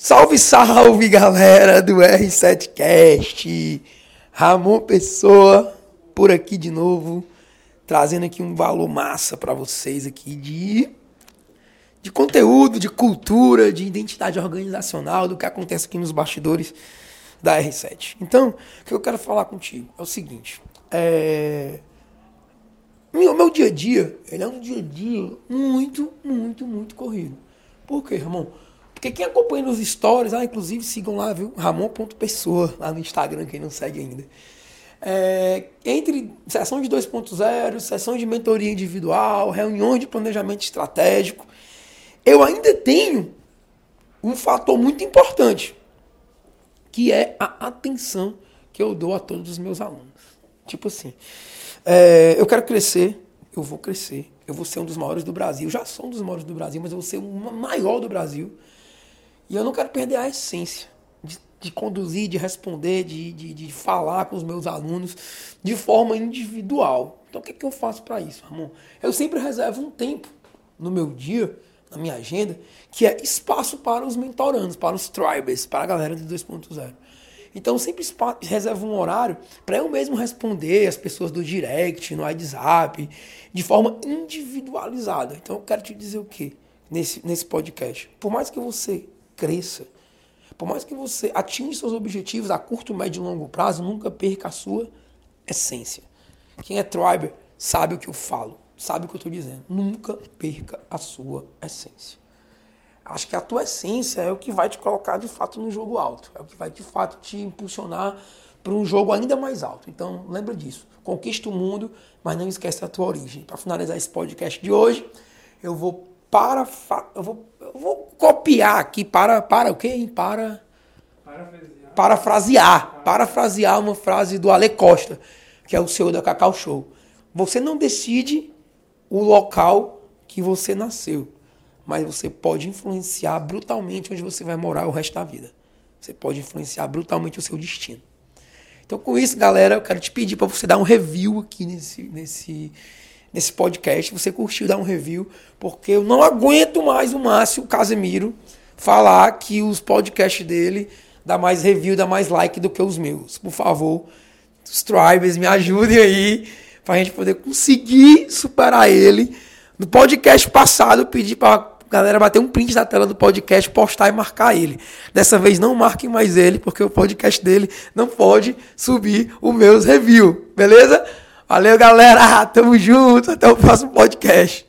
Salve, salve, galera do R7Cast! Ramon Pessoa por aqui de novo, trazendo aqui um valor massa para vocês aqui de de conteúdo, de cultura, de identidade organizacional, do que acontece aqui nos bastidores da R7. Então, o que eu quero falar contigo é o seguinte: é... meu, meu dia a dia, ele é um dia a dia muito, muito, muito corrido. Por quê, Ramon? Porque quem acompanha nos stories, ah, inclusive sigam lá, viu? Ramon.pessoa, lá no Instagram, quem não segue ainda. É, entre sessão de 2.0, sessão de mentoria individual, reuniões de planejamento estratégico, eu ainda tenho um fator muito importante, que é a atenção que eu dou a todos os meus alunos. Tipo assim, é, eu quero crescer, eu vou crescer, eu vou ser um dos maiores do Brasil, já sou um dos maiores do Brasil, mas eu vou ser o maior do Brasil. E eu não quero perder a essência de, de conduzir, de responder, de, de, de, falar com os meus alunos de forma individual. Então, o que, é que eu faço para isso, Ramon? Eu sempre reservo um tempo no meu dia, na minha agenda, que é espaço para os mentorandos, para os tribes, para a galera de 2.0. Então, sempre reservo um horário para eu mesmo responder as pessoas do direct, no WhatsApp, de forma individualizada. Então, eu quero te dizer o quê? Nesse, nesse podcast. Por mais que você cresça. Por mais que você atinja seus objetivos a curto, médio e longo prazo, nunca perca a sua essência. Quem é tribe sabe o que eu falo, sabe o que eu estou dizendo. Nunca perca a sua essência. Acho que a tua essência é o que vai te colocar de fato no jogo alto, é o que vai de fato te impulsionar para um jogo ainda mais alto. Então, lembra disso. Conquista o mundo, mas não esquece a tua origem. Para finalizar esse podcast de hoje, eu vou para eu vou, vou copiar aqui para para o quê? Para parafrasear. parafrasear, parafrasear uma frase do Ale Costa, que é o senhor da Cacau Show. Você não decide o local que você nasceu, mas você pode influenciar brutalmente onde você vai morar o resto da vida. Você pode influenciar brutalmente o seu destino. Então, com isso, galera, eu quero te pedir para você dar um review aqui nesse, nesse, nesse podcast. Você curtiu, dar um review, porque eu não aguento mais o Márcio Casemiro falar que os podcasts dele dá mais review, dá mais like do que os meus. Por favor, os tribes me ajudem aí para a gente poder conseguir superar ele. No podcast passado, eu pedi para galera bater um print da tela do podcast, postar e marcar ele. Dessa vez não marquem mais ele, porque o podcast dele não pode subir os meus reviews, beleza? Valeu, galera. Tamo junto. Até o próximo podcast.